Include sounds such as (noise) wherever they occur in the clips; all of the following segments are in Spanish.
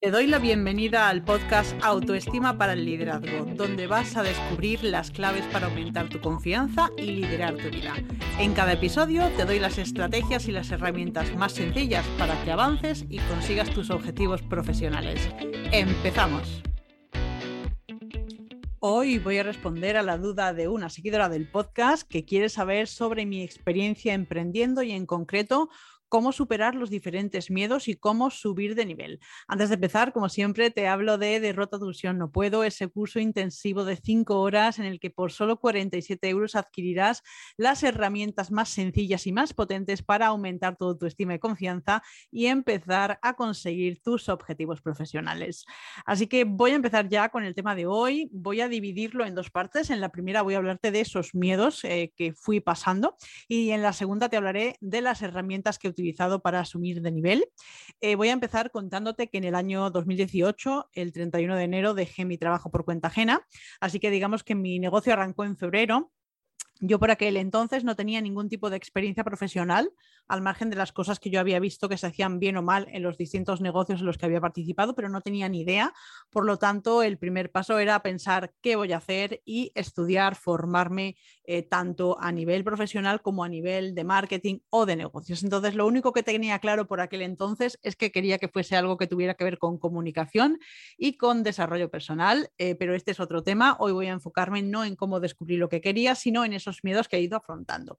Te doy la bienvenida al podcast Autoestima para el Liderazgo, donde vas a descubrir las claves para aumentar tu confianza y liderar tu vida. En cada episodio te doy las estrategias y las herramientas más sencillas para que avances y consigas tus objetivos profesionales. ¡Empezamos! Hoy voy a responder a la duda de una seguidora del podcast que quiere saber sobre mi experiencia emprendiendo y en concreto cómo superar los diferentes miedos y cómo subir de nivel. Antes de empezar, como siempre, te hablo de Derrota tu no puedo, ese curso intensivo de 5 horas en el que por solo 47 euros adquirirás las herramientas más sencillas y más potentes para aumentar tu autoestima y confianza y empezar a conseguir tus objetivos profesionales. Así que voy a empezar ya con el tema de hoy. Voy a dividirlo en dos partes. En la primera voy a hablarte de esos miedos eh, que fui pasando y en la segunda te hablaré de las herramientas que utilizado para asumir de nivel. Eh, voy a empezar contándote que en el año 2018, el 31 de enero, dejé mi trabajo por cuenta ajena, así que digamos que mi negocio arrancó en febrero yo por aquel entonces no tenía ningún tipo de experiencia profesional, al margen de las cosas que yo había visto que se hacían bien o mal en los distintos negocios en los que había participado, pero no tenía ni idea. Por lo tanto, el primer paso era pensar qué voy a hacer y estudiar, formarme eh, tanto a nivel profesional como a nivel de marketing o de negocios. Entonces, lo único que tenía claro por aquel entonces es que quería que fuese algo que tuviera que ver con comunicación y con desarrollo personal, eh, pero este es otro tema. Hoy voy a enfocarme no en cómo descubrir lo que quería, sino en eso miedos que he ido afrontando.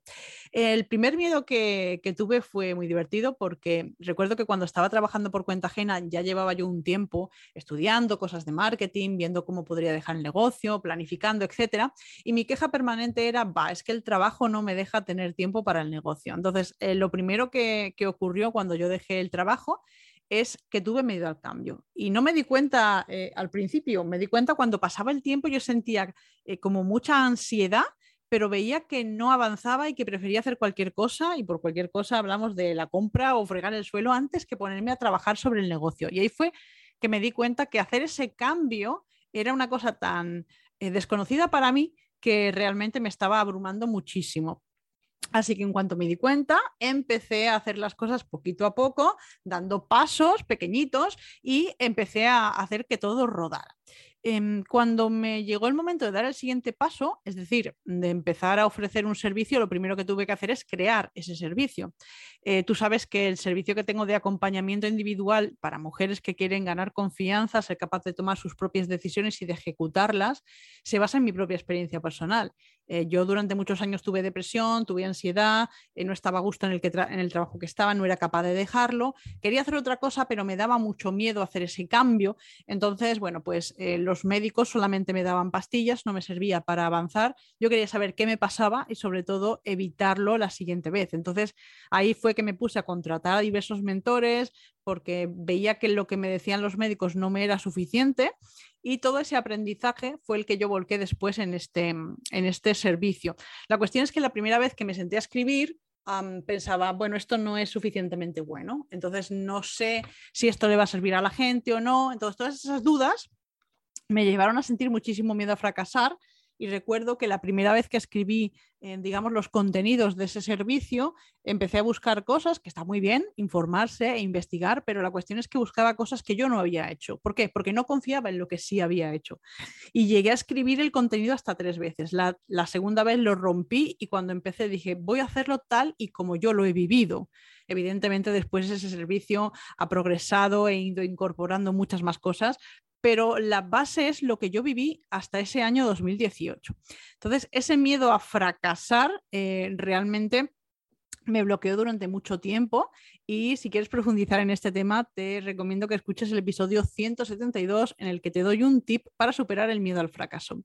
El primer miedo que, tuve fue muy divertido porque recuerdo que cuando estaba trabajando por cuenta ajena ya llevaba yo un tiempo estudiando cosas de marketing, viendo cómo podría dejar el negocio, planificando, etcétera. Y mi queja permanente era, va, es que el trabajo no me deja tener tiempo para el negocio. Entonces, eh, lo primero que, ocurrió cuando yo dejé el trabajo es que tuve miedo al cambio. Y no me di cuenta eh, al principio, me di cuenta cuando pasaba el tiempo, yo sentía eh, como mucha ansiedad pero veía que no avanzaba y que prefería hacer cualquier cosa, y por cualquier cosa hablamos de la compra o fregar el suelo antes que ponerme a trabajar sobre el negocio. Y ahí fue que me di cuenta que hacer ese cambio era una cosa tan eh, desconocida para mí que realmente me estaba abrumando muchísimo. Así que en cuanto me di cuenta, empecé a hacer las cosas poquito a poco, dando pasos pequeñitos y empecé a hacer que todo rodara. Em, cuando me llegó el momento de dar el siguiente paso, es decir, de empezar a ofrecer un servicio, lo primero que tuve que hacer es crear ese servicio. Eh, tú sabes que el servicio que tengo de acompañamiento individual para mujeres que quieren ganar confianza, ser capaz de tomar sus propias decisiones y de ejecutarlas, se basa en mi propia experiencia personal. Eh, yo durante muchos años tuve depresión, tuve ansiedad, eh, no estaba a gusto en el, que en el trabajo que estaba, no era capaz de dejarlo. Quería hacer otra cosa, pero me daba mucho miedo hacer ese cambio. Entonces, bueno, pues los médicos solamente me daban pastillas, no me servía para avanzar. Yo quería saber qué me pasaba y sobre todo evitarlo la siguiente vez. Entonces, ahí fue que me puse a contratar a diversos mentores porque veía que lo que me decían los médicos no me era suficiente y todo ese aprendizaje fue el que yo volqué después en este, en este servicio. La cuestión es que la primera vez que me senté a escribir, pensaba, bueno, esto no es suficientemente bueno, entonces no sé si esto le va a servir a la gente o no. Entonces, todas esas dudas me llevaron a sentir muchísimo miedo a fracasar y recuerdo que la primera vez que escribí, eh, digamos, los contenidos de ese servicio, empecé a buscar cosas, que está muy bien, informarse e investigar, pero la cuestión es que buscaba cosas que yo no había hecho. ¿Por qué? Porque no confiaba en lo que sí había hecho. Y llegué a escribir el contenido hasta tres veces. La, la segunda vez lo rompí y cuando empecé dije, voy a hacerlo tal y como yo lo he vivido. Evidentemente después ese servicio ha progresado, he ido incorporando muchas más cosas, pero la base es lo que yo viví hasta ese año 2018. Entonces, ese miedo a fracasar eh, realmente me bloqueó durante mucho tiempo y si quieres (laughs) profundizar en este tema, te recomiendo que escuches el episodio 172 en el que te doy un tip para superar el miedo al fracaso.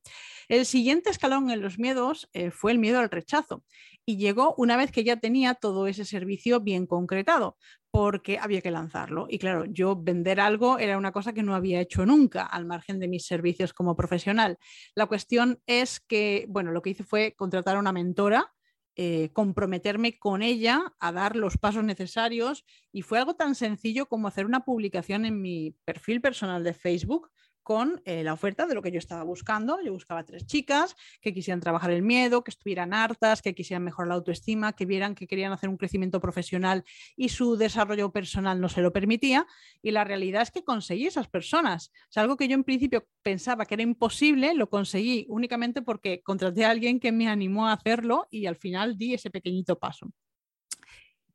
El siguiente escalón en los miedos eh, fue el miedo al rechazo y llegó una vez que ya tenía todo ese servicio bien concretado porque había que lanzarlo. Y claro, yo vender algo era una cosa que no había hecho nunca, al margen de mis servicios como profesional. La cuestión es que, bueno, lo que hice fue contratar a una mentora eh, comprometerme con ella a dar los pasos necesarios y fue algo tan sencillo como hacer una publicación en mi perfil personal de Facebook con eh, la oferta de lo que yo estaba buscando. Yo buscaba tres chicas que quisieran trabajar el miedo, que estuvieran hartas, que quisieran mejorar la autoestima, que vieran que querían hacer un crecimiento profesional y su desarrollo personal no se lo permitía. Y la realidad es que conseguí esas personas. O algo que yo en principio pensaba que era imposible, lo conseguí únicamente porque contraté a alguien que me animó a hacerlo y al final di ese pequeñito paso.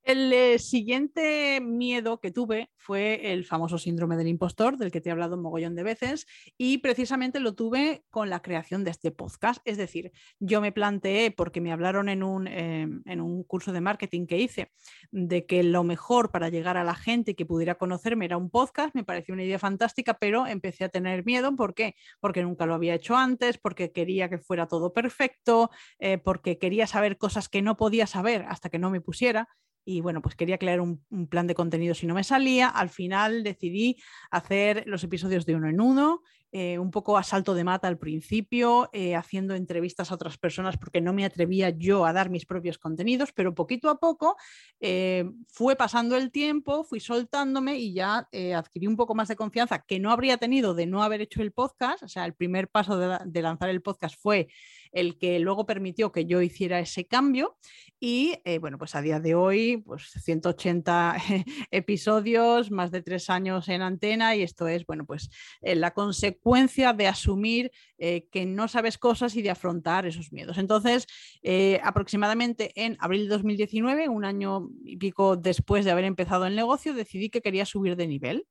El eh, siguiente miedo que tuve fue el famoso síndrome del impostor, del que te he hablado un mogollón de veces, y precisamente lo tuve con la creación de este podcast. Es decir, yo me planteé, porque me hablaron en un, eh, en un curso de marketing que hice, de que lo mejor para llegar a la gente que pudiera conocerme era un podcast, me pareció una idea fantástica, pero empecé a tener miedo. ¿Por qué? Porque nunca lo había hecho antes, porque quería que fuera todo perfecto, eh, porque quería saber cosas que no podía saber hasta que no me pusiera y bueno, pues quería crear un, plan de contenido si no me salía. Al final decidí hacer los episodios de uno en uno, eh, un poco a salto de mata al principio, eh, haciendo entrevistas a otras personas porque no me atrevía yo a dar mis propios contenidos, pero poquito a poco eh, fue pasando el tiempo, fui soltándome y ya adquirí un poco más de confianza que no habría tenido de no haber hecho el podcast. O sea, el primer paso de lanzar el podcast fue el que luego permitió que yo hiciera ese cambio. Y eh, bueno, pues a día de hoy, pues 180 (laughs) episodios, más de tres años en antena y esto es, bueno, pues eh, la consecuencia de asumir eh, que no sabes cosas y de afrontar esos miedos. Entonces, aproximadamente en abril de 2019, un año y pico después de haber empezado el negocio, decidí que quería subir de nivel.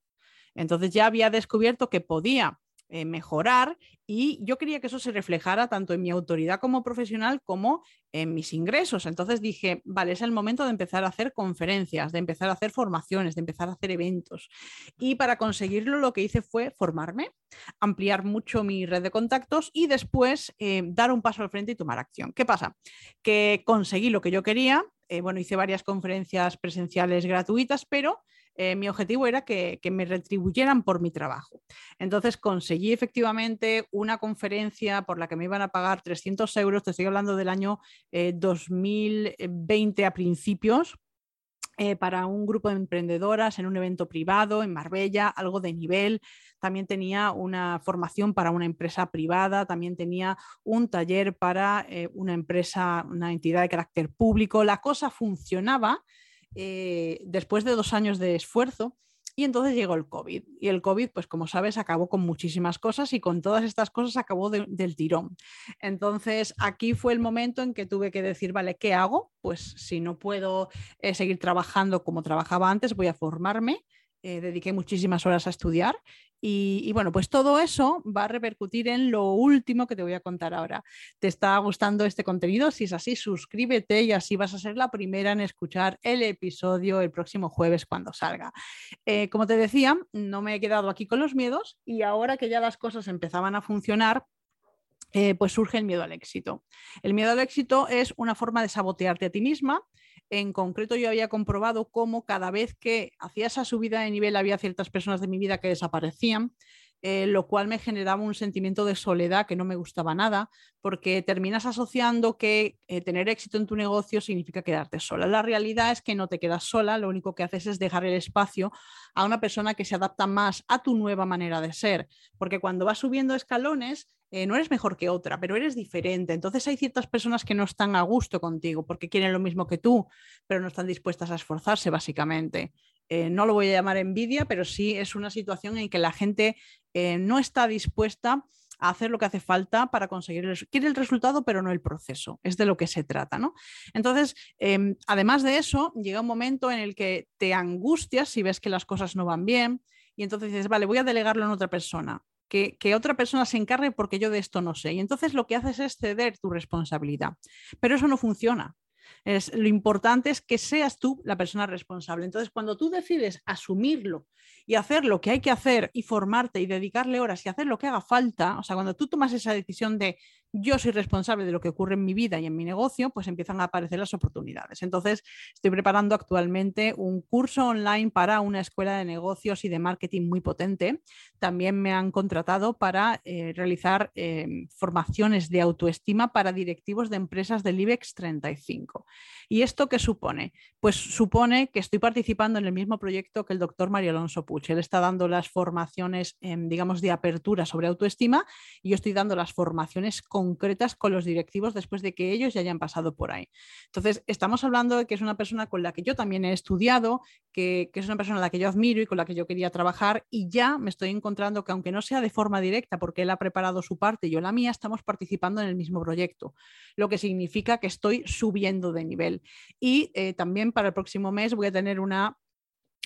Entonces ya había descubierto que podía eh, mejorar y yo quería que eso se reflejara tanto en mi autoridad como profesional como en mis ingresos. Entonces dije, vale, es el momento de empezar a hacer conferencias, de empezar a hacer formaciones, de empezar a hacer eventos. Y para conseguirlo lo que hice fue formarme, ampliar mucho mi red de contactos y después eh, dar un paso al frente y tomar acción. ¿Qué pasa? Que conseguí lo que yo quería. Eh, bueno, hice varias conferencias presenciales gratuitas, pero eh, mi objetivo era que, me retribuyeran por mi trabajo. Entonces conseguí efectivamente una conferencia por la que me iban a pagar 300 euros, te estoy hablando del año 2020 eh, a principios, eh, para un grupo de emprendedoras en un evento privado en Marbella, algo de nivel. También tenía una formación para una empresa privada, también tenía un taller para una empresa, una entidad de carácter público. La cosa funcionaba eh, después de dos años de esfuerzo. Y entonces llegó el COVID. Y el COVID, pues como sabes, acabó con muchísimas cosas y con todas estas cosas acabó del tirón. Entonces aquí fue el momento en que tuve que decir, vale, ¿qué hago? Pues si no puedo eh, seguir trabajando como trabajaba antes, voy a formarme. Eh, dediqué muchísimas horas a estudiar y, bueno, pues todo eso va a repercutir en lo último que te voy a contar ahora. ¿Te está gustando este contenido? Si es así, suscríbete y así vas a ser la primera en escuchar el episodio el próximo jueves cuando salga. Eh, como te decía, no me he quedado aquí con los miedos y ahora que ya las cosas empezaban a funcionar, eh, pues surge el miedo al éxito. El miedo al éxito es una forma de sabotearte a ti misma en concreto, yo había comprobado cómo cada vez que hacía esa subida de nivel había ciertas personas de mi vida que desaparecían, eh, lo cual me generaba un sentimiento de soledad que no me gustaba nada, porque terminas asociando que eh, tener éxito en tu negocio significa quedarte sola. La realidad es que no te quedas sola, lo único que haces es dejar el espacio a una persona que se adapta más a tu nueva manera de ser, porque cuando vas subiendo escalones, eh, no eres mejor que otra, pero eres diferente. Entonces hay ciertas personas que no están a gusto contigo porque quieren lo mismo que tú, pero no están dispuestas a esforzarse, básicamente. No lo voy a llamar envidia, pero sí es una situación en que la gente eh, no está dispuesta a hacer lo que hace falta para conseguir el, quiere el resultado, pero no el proceso. Es de lo que se trata, ¿no? Entonces, em, además de eso, llega un momento en el que te angustias si ves que las cosas no van bien y entonces dices, vale, voy a delegarlo en otra persona que, otra persona se encargue porque yo de esto no sé. Y entonces lo que haces es ceder tu responsabilidad. Pero eso no funciona. Es, lo importante es que seas tú la persona responsable. Entonces, cuando tú decides asumirlo y hacer lo que hay que hacer y formarte y dedicarle horas y hacer lo que haga falta, o sea, cuando tú tomas esa decisión de yo soy responsable de lo que ocurre en mi vida y en mi negocio, pues empiezan a aparecer las oportunidades. Entonces, estoy preparando actualmente un curso online para una escuela de negocios y de marketing muy potente. También me han contratado para eh, realizar em, formaciones de autoestima para directivos de empresas del IBEX 35. ¿Y esto qué supone? Pues supone que estoy participando en el mismo proyecto que el doctor Mario Alonso Puch. Él está dando las formaciones, em, digamos, de apertura sobre autoestima y yo estoy dando las formaciones concretas con los directivos después de que ellos ya hayan pasado por ahí. Entonces, estamos hablando de que es una persona con la que yo también he estudiado, que, es una persona a la que yo admiro y con la que yo quería trabajar y ya me estoy encontrando que aunque no sea de forma directa, porque él ha preparado su parte y yo la mía, estamos participando en el mismo proyecto, lo que significa que estoy subiendo de nivel. Y eh, también para el próximo mes voy a tener una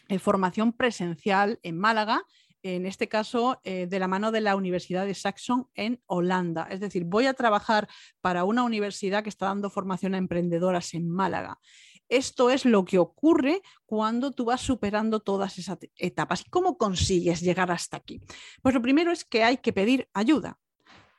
eh, formación presencial en Málaga en este caso eh, de la mano de la Universidad de Saxon en Holanda. Es decir, voy a trabajar para una universidad que está dando formación a emprendedoras en Málaga. Esto es lo que ocurre cuando tú vas superando todas esas etapas. ¿Y cómo consigues llegar hasta aquí? Pues lo primero es que hay que pedir ayuda.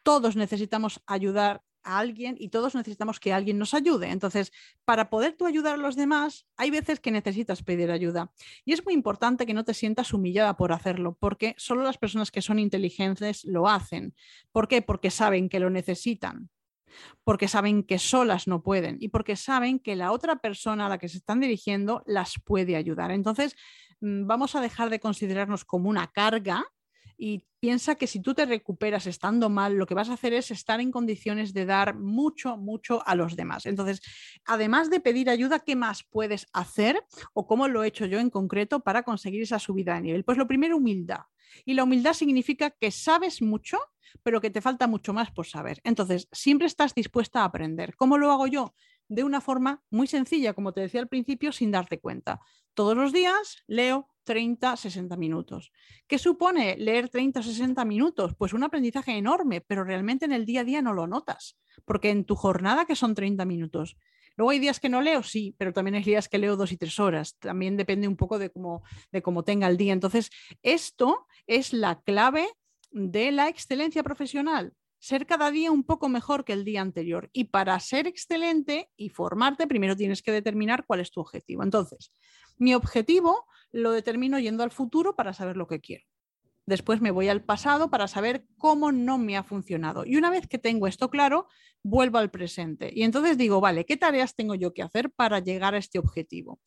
Todos necesitamos ayudar a alguien y todos necesitamos que alguien nos ayude. Entonces, para poder tú ayudar a los demás, hay veces que necesitas pedir ayuda. Y es muy importante que no te sientas humillada por hacerlo, porque solo las personas que son inteligentes lo hacen. ¿Por qué? Porque saben que lo necesitan porque saben que solas no pueden y porque saben que la otra persona a la que se están dirigiendo las puede ayudar. Entonces, mm, vamos a dejar de considerarnos como una carga y piensa que si tú te recuperas estando mal, lo que vas a hacer es estar en condiciones de dar mucho, mucho a los demás. Entonces, además de pedir ayuda, ¿qué más puedes hacer o cómo lo he hecho yo en concreto para conseguir esa subida de nivel? Pues lo primero, humildad. Y la humildad significa que sabes mucho, pero que te falta mucho más por saber. Entonces, siempre estás dispuesta a aprender. ¿Cómo lo hago yo? De una forma muy sencilla, como te decía al principio, sin darte cuenta. Todos los días leo, 30, 60 minutos. ¿Qué supone leer 30, 60 minutos? Pues un aprendizaje enorme, pero realmente en el día a día no lo notas, porque en tu jornada que son 30 minutos. Luego hay días que no leo, sí, pero también hay días que leo dos y tres horas. También depende un poco de cómo, de cómo tenga el día. Entonces, esto es la clave de la excelencia profesional ser cada día un poco mejor que el día anterior. Y para ser excelente y formarte, primero tienes que determinar cuál es tu objetivo. Entonces, mi objetivo lo determino yendo al futuro para saber lo que quiero. Después me voy al pasado para saber cómo no me ha funcionado. Y una vez que tengo esto claro, vuelvo al presente. Y entonces digo, vale, ¿qué tareas tengo yo que hacer para llegar a este objetivo?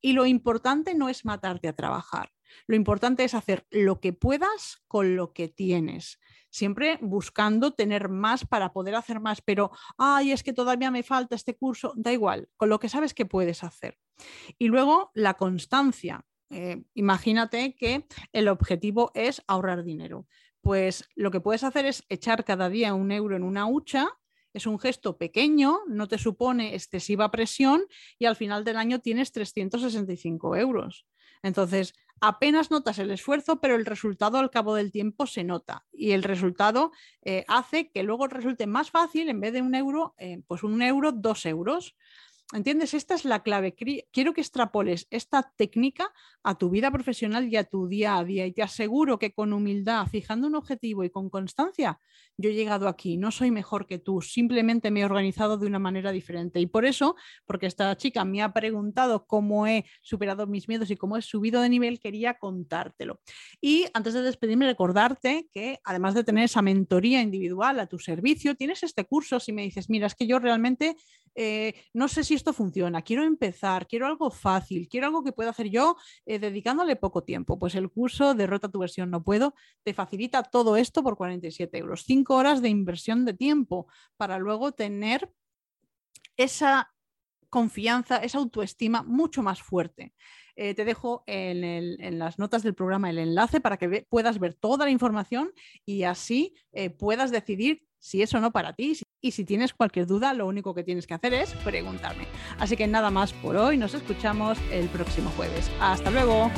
Y lo importante no es matarte a trabajar. Lo importante es hacer lo que puedas con lo que tienes siempre buscando tener más para poder hacer más, pero, ay, es que todavía me falta este curso, da igual, con lo que sabes que puedes hacer. Y luego la constancia. Eh, imagínate que el objetivo es ahorrar dinero. Pues lo que puedes hacer es echar cada día un euro en una hucha es un gesto pequeño, no te supone excesiva presión y al final del año tienes 365 euros. Entonces, apenas notas el esfuerzo, pero el resultado al cabo del tiempo se nota y el resultado eh, hace que luego resulte más fácil, en vez de un euro, eh, pues un euro, dos euros. ¿Entiendes? Esta es la clave. Quiero que extrapoles esta técnica a tu vida profesional y a tu día a día. Y te aseguro que con humildad, fijando un objetivo y con constancia, yo he llegado aquí. No soy mejor que tú, simplemente me he organizado de una manera diferente. Y por eso, porque esta chica me ha preguntado cómo he superado mis miedos y cómo he subido de nivel, quería contártelo. Y antes de despedirme, recordarte que además de tener esa mentoría individual a tu servicio, tienes este curso. Si me dices, mira, es que yo realmente eh, no sé si esto funciona, quiero empezar, quiero algo fácil, quiero algo que pueda hacer yo eh, dedicándole poco tiempo. Pues el curso Derrota tu versión no puedo te facilita todo esto por 47 euros, 5 horas de inversión de tiempo para luego tener esa confianza, esa autoestima mucho más fuerte. Eh, te dejo en, las notas del programa el enlace para que puedas ver toda la información y así puedas decidir si es o no para ti. Y si tienes cualquier duda, lo único que tienes que hacer es preguntarme. Así que nada más por hoy, nos escuchamos el próximo jueves. Hasta luego.